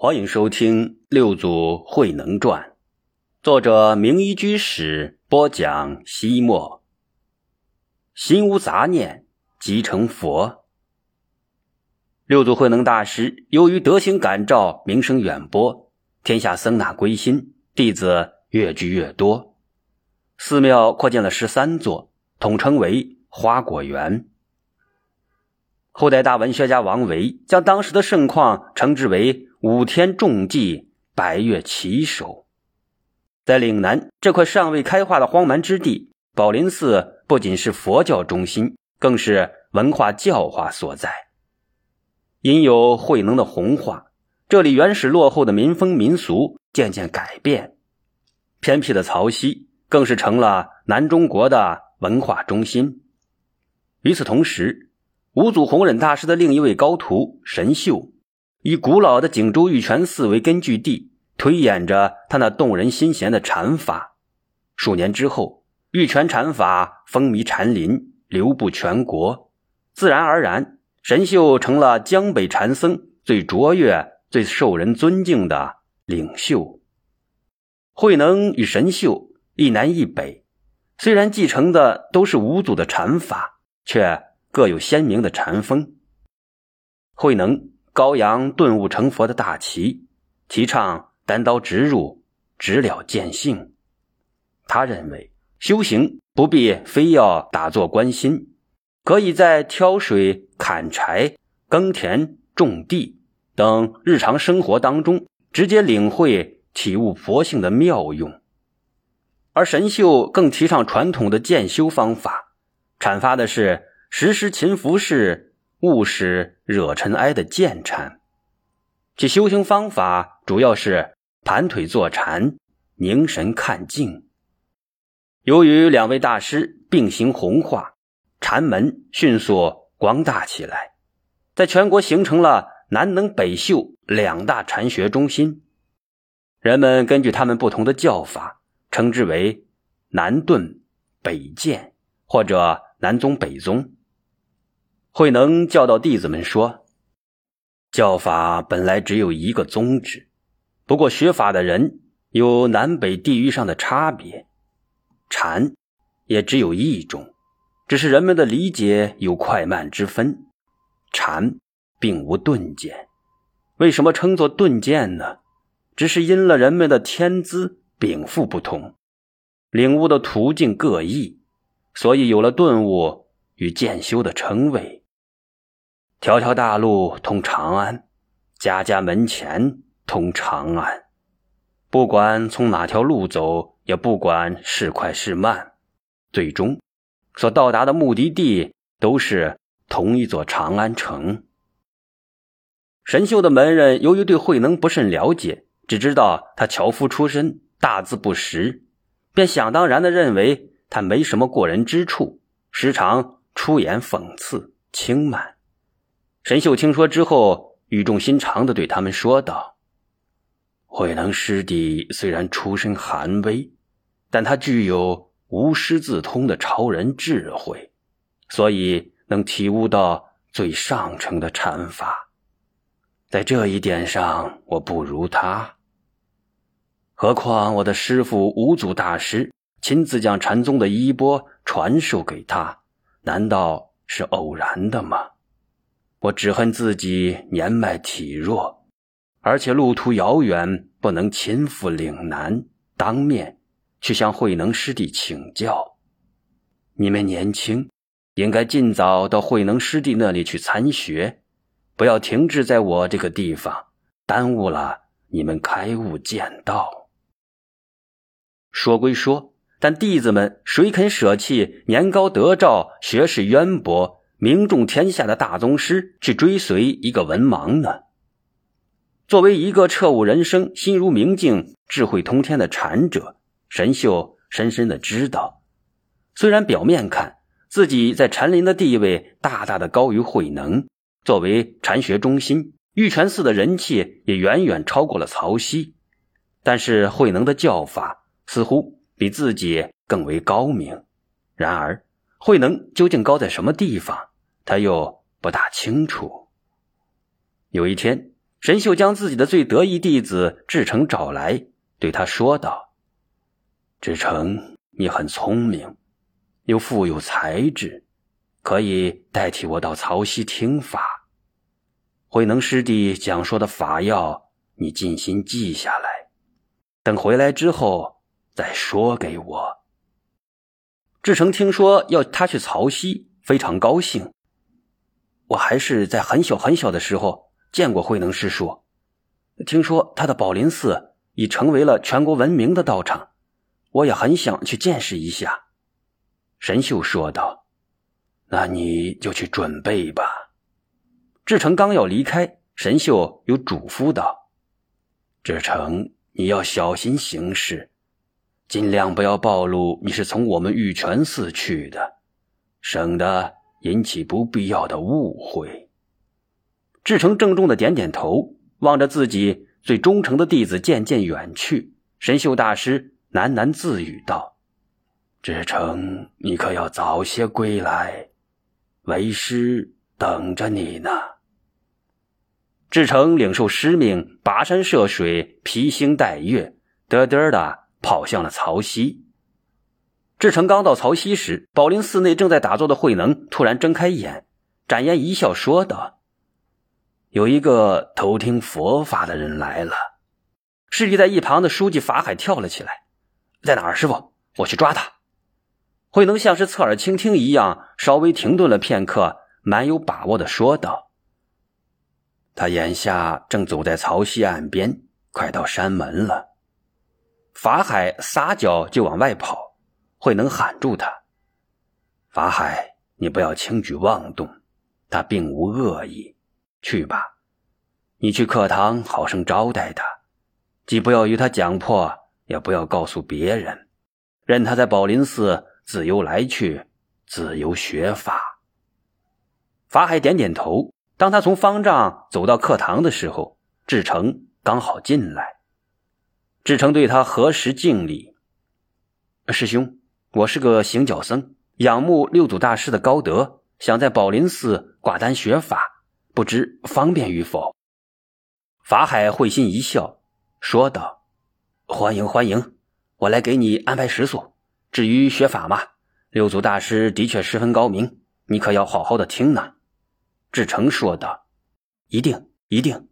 欢迎收听《六祖慧能传》，作者明一居士播讲。西末，心无杂念即成佛。六祖慧能大师由于德行感召，名声远播，天下僧那归心，弟子越聚越多，寺庙扩建了十三座，统称为花果园。后代大文学家王维将当时的盛况称之为。五天种地，百月齐收。在岭南这块尚未开化的荒蛮之地，宝林寺不仅是佛教中心，更是文化教化所在。因有慧能的弘化，这里原始落后的民风民俗渐渐改变，偏僻的曹溪更是成了南中国的文化中心。与此同时，五祖弘忍大师的另一位高徒神秀。以古老的景州玉泉寺为根据地，推演着他那动人心弦的禅法。数年之后，玉泉禅法风靡禅林，流布全国。自然而然，神秀成了江北禅僧最卓越、最受人尊敬的领袖。慧能与神秀一南一北，虽然继承的都是五祖的禅法，却各有鲜明的禅风。慧能。高扬顿悟成佛的大旗，提倡单刀直入、直了见性。他认为修行不必非要打坐观心，可以在挑水、砍柴、耕田、种地等日常生活当中直接领会、体悟佛性的妙用。而神秀更提倡传统的渐修方法，阐发的是时时勤拂拭。勿使惹尘埃的剑禅，其修行方法主要是盘腿坐禅、凝神看静。由于两位大师并行弘化，禅门迅速光大起来，在全国形成了南能北秀两大禅学中心。人们根据他们不同的教法，称之为南顿、北渐或者南宗、北宗。慧能教导弟子们说：“教法本来只有一个宗旨，不过学法的人有南北地域上的差别。禅也只有一种，只是人们的理解有快慢之分。禅并无顿渐，为什么称作顿渐呢？只是因了人们的天资禀赋不同，领悟的途径各异，所以有了顿悟与渐修的称谓。”条条大路通长安，家家门前通长安。不管从哪条路走，也不管是快是慢，最终所到达的目的地都是同一座长安城。神秀的门人由于对慧能不甚了解，只知道他樵夫出身，大字不识，便想当然的认为他没什么过人之处，时常出言讽刺、轻慢。神秀听说之后，语重心长的对他们说道：“慧能师弟虽然出身寒微，但他具有无师自通的超人智慧，所以能体悟到最上乘的禅法。在这一点上，我不如他。何况我的师父五祖大师亲自将禅宗的衣钵传授给他，难道是偶然的吗？”我只恨自己年迈体弱，而且路途遥远，不能亲赴岭南，当面去向慧能师弟请教。你们年轻，应该尽早到慧能师弟那里去参学，不要停滞在我这个地方，耽误了你们开悟见道。说归说，但弟子们谁肯舍弃年高德照、学识渊博？名重天下的大宗师去追随一个文盲呢？作为一个彻悟人生、心如明镜、智慧通天的禅者，神秀深深的知道，虽然表面看自己在禅林的地位大大的高于慧能，作为禅学中心，玉泉寺的人气也远远超过了曹溪，但是慧能的教法似乎比自己更为高明。然而，慧能究竟高在什么地方？他又不大清楚。有一天，神秀将自己的最得意弟子志成找来，对他说道：“志成，你很聪明，又富有才智，可以代替我到曹溪听法。慧能师弟讲说的法要，你尽心记下来，等回来之后再说给我。”志成听说要他去曹溪，非常高兴。我还是在很小很小的时候见过慧能师叔，听说他的宝林寺已成为了全国闻名的道场，我也很想去见识一下。神秀说道：“那你就去准备吧。”志成刚要离开，神秀又嘱咐道：“志成，你要小心行事，尽量不要暴露你是从我们玉泉寺去的，省得……”引起不必要的误会。志成郑重的点点头，望着自己最忠诚的弟子渐渐远去，神秀大师喃喃自语道：“志成，你可要早些归来，为师等着你呢。”志成领受师命，跋山涉水，披星戴月，嘚嘚的跑向了曹溪。志成刚到曹溪时，宝林寺内正在打坐的慧能突然睁开眼，展颜一笑，说道：“有一个偷听佛法的人来了。”侍立在一旁的书记法海跳了起来：“在哪儿，师傅？我去抓他。”慧能像是侧耳倾听一样，稍微停顿了片刻，蛮有把握的说道：“他眼下正走在曹溪岸边，快到山门了。”法海撒脚就往外跑。慧能喊住他：“法海，你不要轻举妄动，他并无恶意。去吧，你去课堂好生招待他，既不要与他讲破，也不要告诉别人，任他在宝林寺自由来去，自由学法。”法海点点头。当他从方丈走到课堂的时候，志成刚好进来。志成对他合十敬礼：“师兄。”我是个行脚僧，仰慕六祖大师的高德，想在宝林寺挂单学法，不知方便与否？法海会心一笑，说道：“欢迎欢迎，我来给你安排食宿。至于学法嘛，六祖大师的确十分高明，你可要好好的听呢。”志成说道：“一定一定。”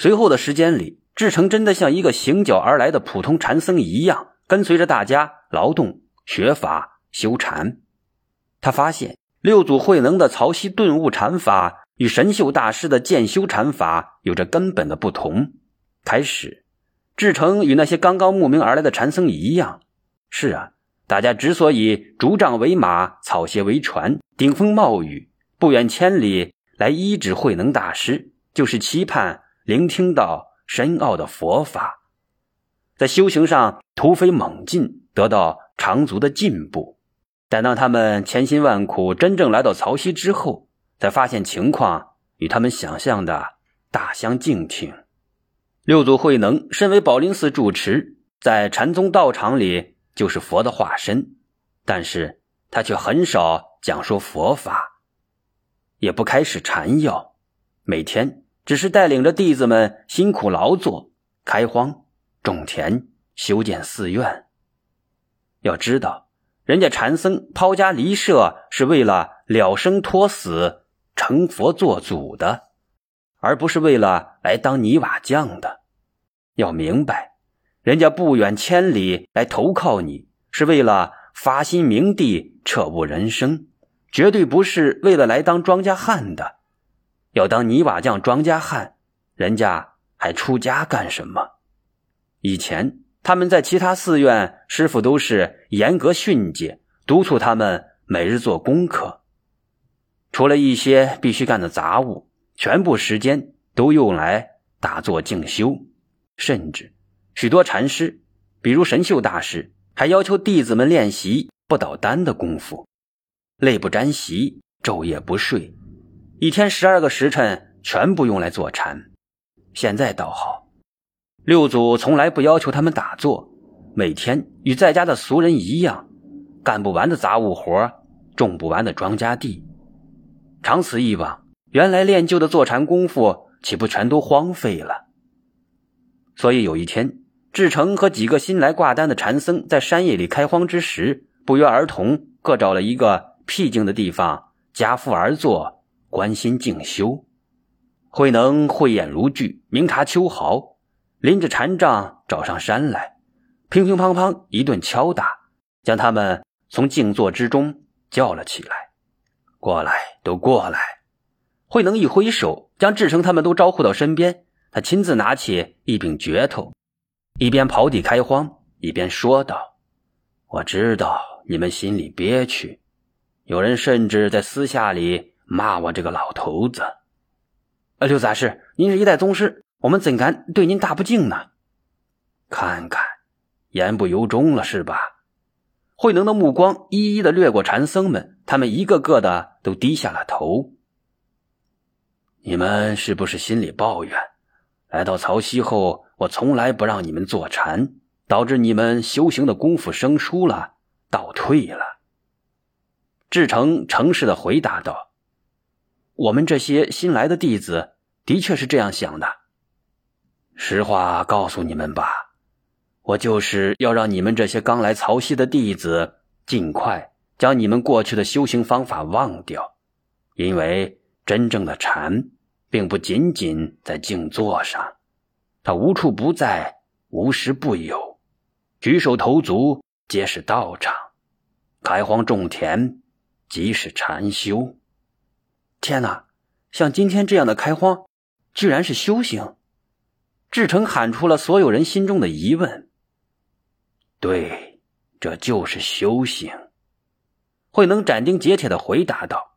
随后的时间里，志成真的像一个行脚而来的普通禅僧一样，跟随着大家劳动。学法修禅，他发现六祖慧能的曹溪顿悟禅法与神秀大师的渐修禅法有着根本的不同。开始，志成与那些刚刚慕名而来的禅僧一样。是啊，大家之所以竹杖为马，草鞋为船，顶风冒雨，不远千里来依止慧能大师，就是期盼聆听到深奥的佛法，在修行上突飞猛进，得到。长足的进步，但当他们千辛万苦真正来到曹溪之后，才发现情况与他们想象的大相径庭。六祖慧能身为宝林寺住持，在禅宗道场里就是佛的化身，但是他却很少讲说佛法，也不开始禅药，每天只是带领着弟子们辛苦劳作、开荒、种田、修建寺院。要知道，人家禅僧抛家离舍是为了了生脱死、成佛做祖的，而不是为了来当泥瓦匠的。要明白，人家不远千里来投靠你，是为了发心明地、彻悟人生，绝对不是为了来当庄稼汉的。要当泥瓦匠、庄稼汉，人家还出家干什么？以前。他们在其他寺院，师傅都是严格训诫，督促他们每日做功课。除了一些必须干的杂物，全部时间都用来打坐静修。甚至许多禅师，比如神秀大师，还要求弟子们练习不倒单的功夫，累不沾席，昼夜不睡，一天十二个时辰全部用来坐禅。现在倒好。六祖从来不要求他们打坐，每天与在家的俗人一样，干不完的杂物活，种不完的庄稼地。长此以往，原来练就的坐禅功夫岂不全都荒废了？所以有一天，志成和几个新来挂单的禅僧在山野里开荒之时，不约而同各找了一个僻静的地方，夹腹而坐，关心静修。慧能慧眼如炬，明察秋毫，拎着禅杖找上山来，乒乒乓乓一顿敲打，将他们从静坐之中叫了起来：“过来，都过来！”慧能一挥手，将志成他们都招呼到身边。他亲自拿起一柄镢头，一边刨地开荒，一边说道：“我知道你们心里憋屈，有人甚至在私下里骂我这个老头子。”呃，刘杂事，您是一代宗师，我们怎敢对您大不敬呢？看看，言不由衷了是吧？慧能的目光一一的掠过禅僧们，他们一个个的都低下了头。你们是不是心里抱怨，来到曹溪后，我从来不让你们坐禅，导致你们修行的功夫生疏了，倒退了？志成诚实的回答道。我们这些新来的弟子的确是这样想的。实话告诉你们吧，我就是要让你们这些刚来曹溪的弟子尽快将你们过去的修行方法忘掉，因为真正的禅并不仅仅在静坐上，它无处不在，无时不有，举手投足皆是道场，开荒种田即是禅修。天哪，像今天这样的开荒，居然是修行！志成喊出了所有人心中的疑问。对，这就是修行。慧能斩钉截铁的回答道，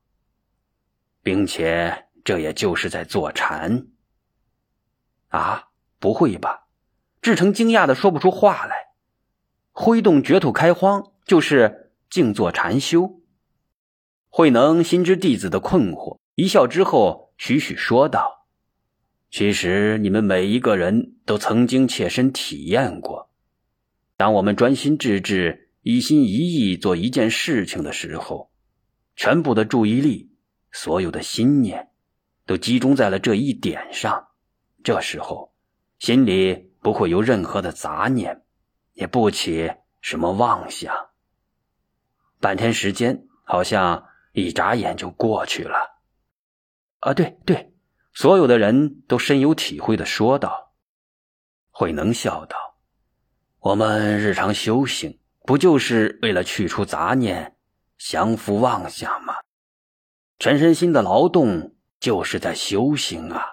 并且这也就是在坐禅。啊，不会吧？志成惊讶的说不出话来。挥动绝土开荒，就是静坐禅修。慧能心知弟子的困惑，一笑之后，徐徐说道：“其实你们每一个人都曾经切身体验过，当我们专心致志、一心一意做一件事情的时候，全部的注意力、所有的心念，都集中在了这一点上。这时候，心里不会有任何的杂念，也不起什么妄想。半天时间，好像……”一眨眼就过去了，啊，对对，所有的人都深有体会的说道。慧能笑道：“我们日常修行，不就是为了去除杂念，降服妄想吗？全身心的劳动，就是在修行啊。”